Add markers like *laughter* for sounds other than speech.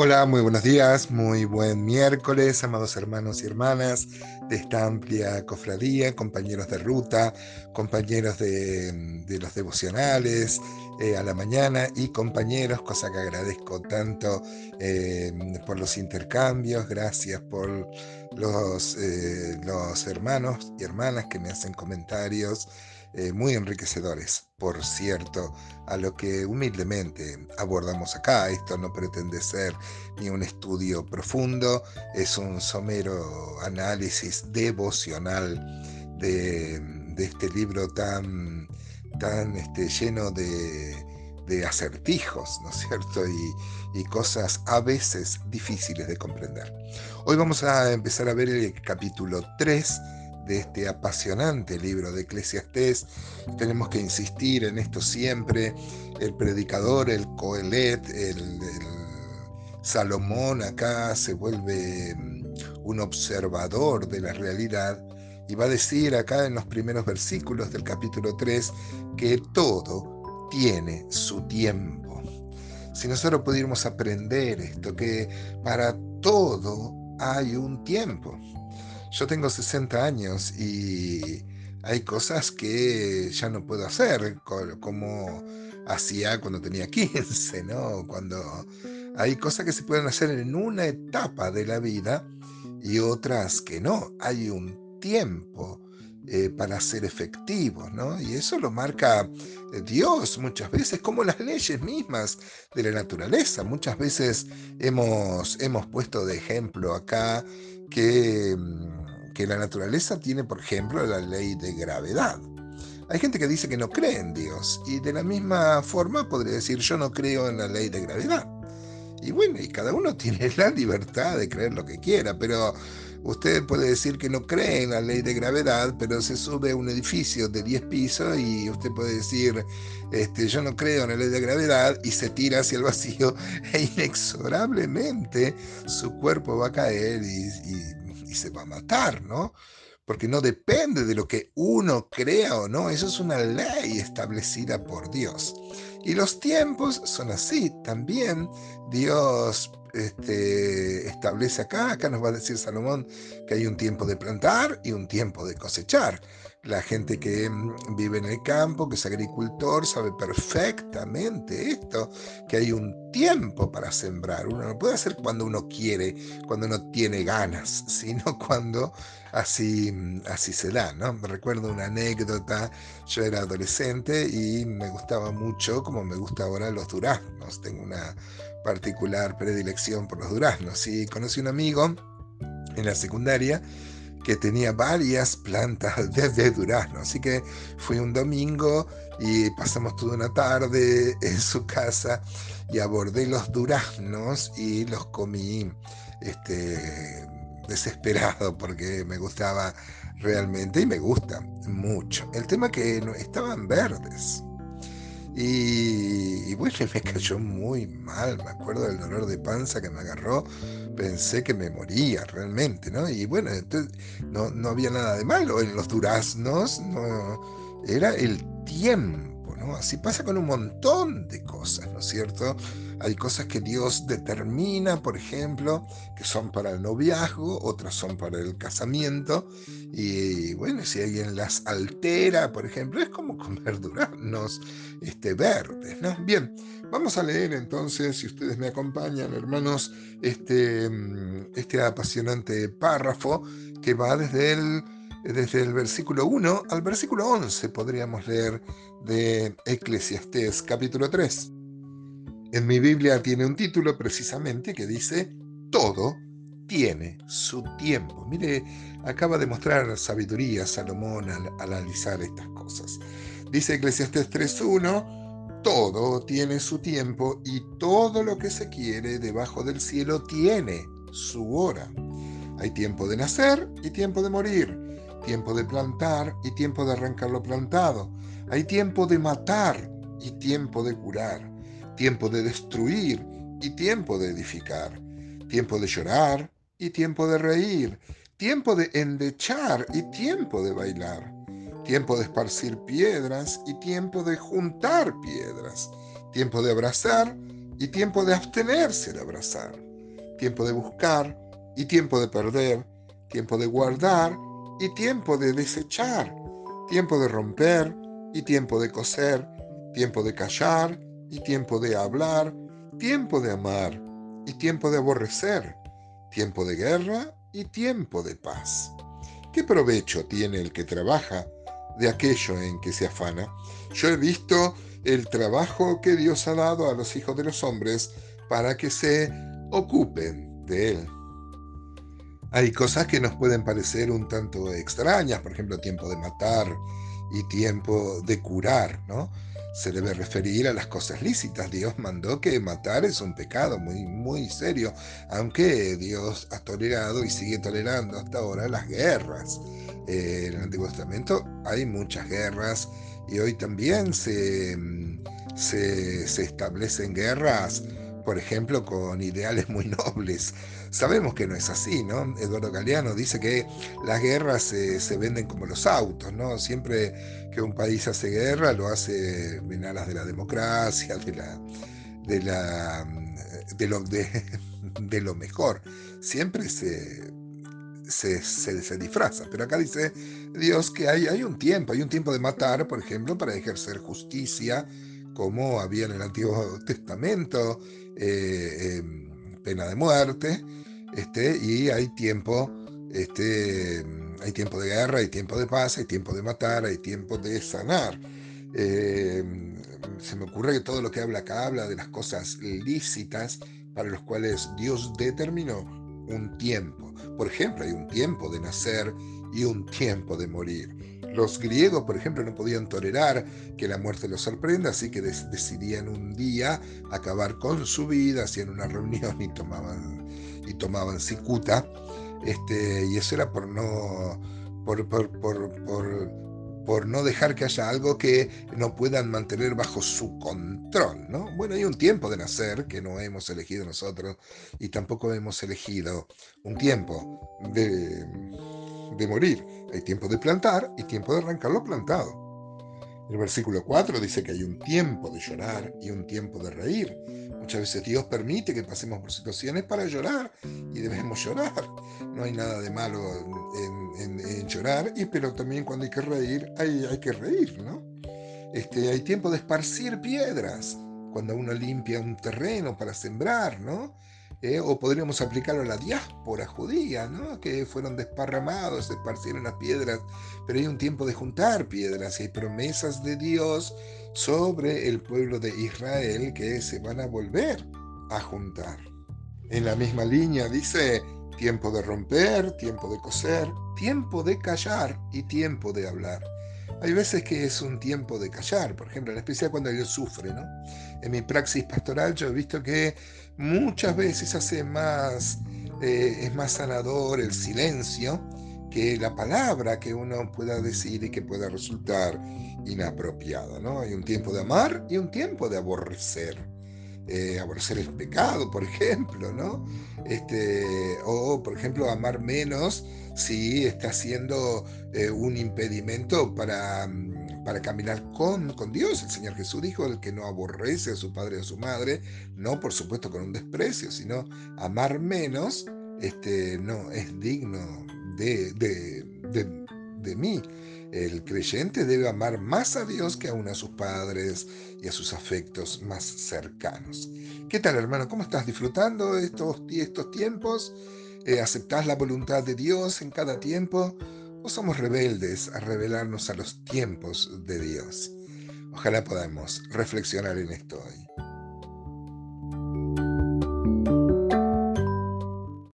Hola, muy buenos días, muy buen miércoles, amados hermanos y hermanas de esta amplia cofradía, compañeros de ruta, compañeros de, los devocionales eh, a la mañana y compañeros, cosa que agradezco tanto eh, por los intercambios, gracias por los, eh, los hermanos y hermanas que me hacen comentarios eh, muy enriquecedores, por cierto, a lo que humildemente abordamos acá. Esto no pretende ser ni un estudio profundo, es un somero análisis devocional de, este libro tan, tan este, lleno de, acertijos, ¿no es cierto? Y, y, cosas a veces difíciles de comprender. Hoy vamos a empezar a ver el capítulo 3 de este apasionante libro de Eclesiastés. Tenemos que insistir en esto siempre. El predicador, el Coelet, el, Salomón acá se vuelve mm, un observador de la realidad y va a decir acá en los primeros versículos del capítulo 3 que todo tiene su tiempo. Si nosotros pudiéramos aprender esto, que para todo hay un tiempo. Yo tengo 60 años y hay cosas que ya no puedo hacer, como hacía cuando tenía *laughs* 15, ¿no? Cuando hay cosas que se pueden hacer en una etapa de la vida y otras que no. Hay un tiempo eh, para ser efectivos, ¿no? Y eso lo marca eh, Dios muchas veces, como las leyes mismas de la naturaleza. Muchas veces hemos, hemos puesto de ejemplo acá que mm, que la naturaleza tiene, por ejemplo, la ley de gravedad. Hay gente que dice que no cree en Dios y de la misma forma podría decir yo no creo en la ley de gravedad. Y bueno, y cada uno *laughs* tiene la libertad de creer lo que quiera, pero usted puede decir que no cree en la ley de gravedad, pero se sube a un edificio de 10 pisos y usted puede decir, este, yo no creo en la ley de gravedad y se tira hacia el vacío *laughs* e inexorablemente su cuerpo va a caer y y se va a matar, ¿no? Porque no depende de lo que uno crea o no, eso es una ley establecida por Dios. Y los tiempos son así, también Dios este, establece acá, acá nos va a decir Salomón que hay un tiempo de plantar y un tiempo de cosechar. La gente que mm, vive en el campo, que es agricultor, sabe perfectamente esto, que hay un tiempo para sembrar. Uno no puede hacer cuando uno quiere, cuando uno tiene ganas, *laughs* sino cuando así, mm, así se da. ¿no? Recuerdo una anécdota, yo era adolescente y me gustaba mucho, como me gusta ahora, los duraznos. Tengo una particular predilección por los duraznos. Y conocí un amigo en la secundaria que tenía varias plantas de, durazno. Así que fui un domingo y pasamos toda una tarde en su casa y abordé los duraznos y los comí este, desesperado porque me gustaba realmente y me gusta mucho. El tema que estaban verdes. Y, bueno, *laughs* me cayó muy mal, me acuerdo del dolor de panza que me agarró, pensé que me moría realmente, ¿no? Y bueno, entonces no, no había nada de malo en los duraznos, no, era el tiempo, Así pasa con un montón de cosas, ¿no es cierto? Hay cosas que Dios determina, por ejemplo, que son para el noviazgo, otras son para el casamiento. Y bueno, si alguien las altera, por ejemplo, es como comer *laughs* duraznos este, verdes. ¿no? Bien, vamos a leer entonces, si ustedes me acompañan, hermanos, este, mm, este apasionante párrafo que va desde el desde el versículo 1 al versículo 11 podríamos leer de Eclesiastés capítulo 3. En mi Biblia tiene un título precisamente que dice, todo tiene su tiempo. Mire, acaba de mostrar sabiduría Salomón al, analizar estas cosas. Dice Eclesiastes 3.1, todo tiene su tiempo y todo lo que se quiere debajo del cielo tiene su hora. Hay tiempo de nacer y tiempo de morir, tiempo de plantar y tiempo de arrancar lo plantado. Hay tiempo de matar y tiempo de curar tiempo de destruir y tiempo de edificar, tiempo de llorar y tiempo de reír, tiempo de endechar y tiempo de bailar, tiempo de esparcir piedras y tiempo de juntar piedras, tiempo de abrazar y tiempo de abstenerse de abrazar, tiempo de buscar y tiempo de perder, tiempo de guardar y tiempo de desechar, tiempo de romper y tiempo de coser, tiempo de callar y tiempo de hablar, tiempo de amar y tiempo de aborrecer, tiempo de guerra y tiempo de paz. ¿Qué provecho tiene el que trabaja de aquello en que se afana? Yo he visto el trabajo que Dios ha dado a los hijos de los hombres para que se ocupen de él. Hay cosas que nos pueden parecer un tanto extrañas, por ejemplo, tiempo de matar y tiempo de curar, ¿no? Se debe referir a las cosas lícitas. Dios mandó que matar es un pecado muy, muy serio, aunque Dios ha tolerado y sigue tolerando hasta ahora las guerras. Eh, en el Antiguo Testamento hay muchas guerras y hoy también se, se, se establecen guerras por ejemplo, con ideales muy nobles. Sabemos que no es así, ¿no? Eduardo Galeano dice que las guerras se, venden como los autos, ¿no? Siempre que un país hace guerra lo hace en alas de la democracia, de la, de la, de lo, de, *laughs* lo mejor. Siempre se, se, se, disfraza. Pero acá dice Dios que hay, hay un tiempo, hay un tiempo de matar, por ejemplo, para ejercer justicia, como había en el Antiguo Testamento, eh, em, pena de muerte, este, y hay tiempo, este, hay tiempo de guerra, hay tiempo de paz, hay tiempo de matar, hay tiempo de sanar. Em, se me ocurre que todo lo que habla acá habla de las cosas lícitas para los cuales Dios determinó un tiempo. Por ejemplo, hay un tiempo de nacer y un tiempo de morir. Los griegos, por ejemplo, no podían tolerar que la muerte los sorprenda, así que decidían un día acabar con su vida, hacían una *laughs* reunión y tomaban, cicuta. Este, y eso era por no, por, por, por, no dejar que haya algo que no puedan mantener bajo su control. ¿no? Bueno, hay un tiempo de nacer que no hemos elegido nosotros y tampoco hemos elegido un tiempo de de morir. Hay tiempo de plantar y tiempo de arrancar lo plantado. El versículo 4 dice que hay un tiempo de llorar y un tiempo de reír. Muchas veces Dios permite que pasemos por situaciones para llorar y debemos llorar. No hay nada de malo en, llorar, y, pero también cuando hay que reír, hay, hay que reír, ¿no? Este, hay tiempo de esparcir piedras, cuando uno limpia un terreno para sembrar, ¿no? ¿Eh? o podríamos aplicarlo a la diáspora judía, ¿no? que fueron desparramados, se esparcieron las piedras, pero hay un tiempo de juntar piedras y hay promesas de Dios sobre el pueblo de Israel que se van a volver a juntar. En la misma línea dice tiempo de romper, tiempo de coser, tiempo de callar y tiempo de hablar. Hay veces que es un tiempo de callar, por ejemplo, en especial cuando Dios sufre, ¿no? En mi praxis pastoral yo he visto que muchas veces hace más, eh, es más sanador el silencio que la palabra que uno pueda decir y que pueda resultar inapropiada, ¿no? Hay un tiempo de amar y un tiempo de aborrecer. Eh, aborrecer el pecado, por ejemplo, ¿no? Este, o, por ejemplo, amar menos si está siendo eh, un impedimento para, mm, para caminar con, con, Dios. El Señor Jesús dijo, el que no aborrece a su padre o a su madre, no por supuesto con un desprecio, sino amar menos, este, no es digno de, de, de, de mí. El creyente debe amar más a Dios que aún a sus padres y a sus afectos más cercanos. ¿Qué tal, hermano? ¿Cómo estás disfrutando estos, estos tiempos? Eh, ¿Aceptás la voluntad de Dios en cada tiempo? ¿O somos rebeldes a revelarnos a los tiempos de Dios? Ojalá podamos reflexionar en esto hoy.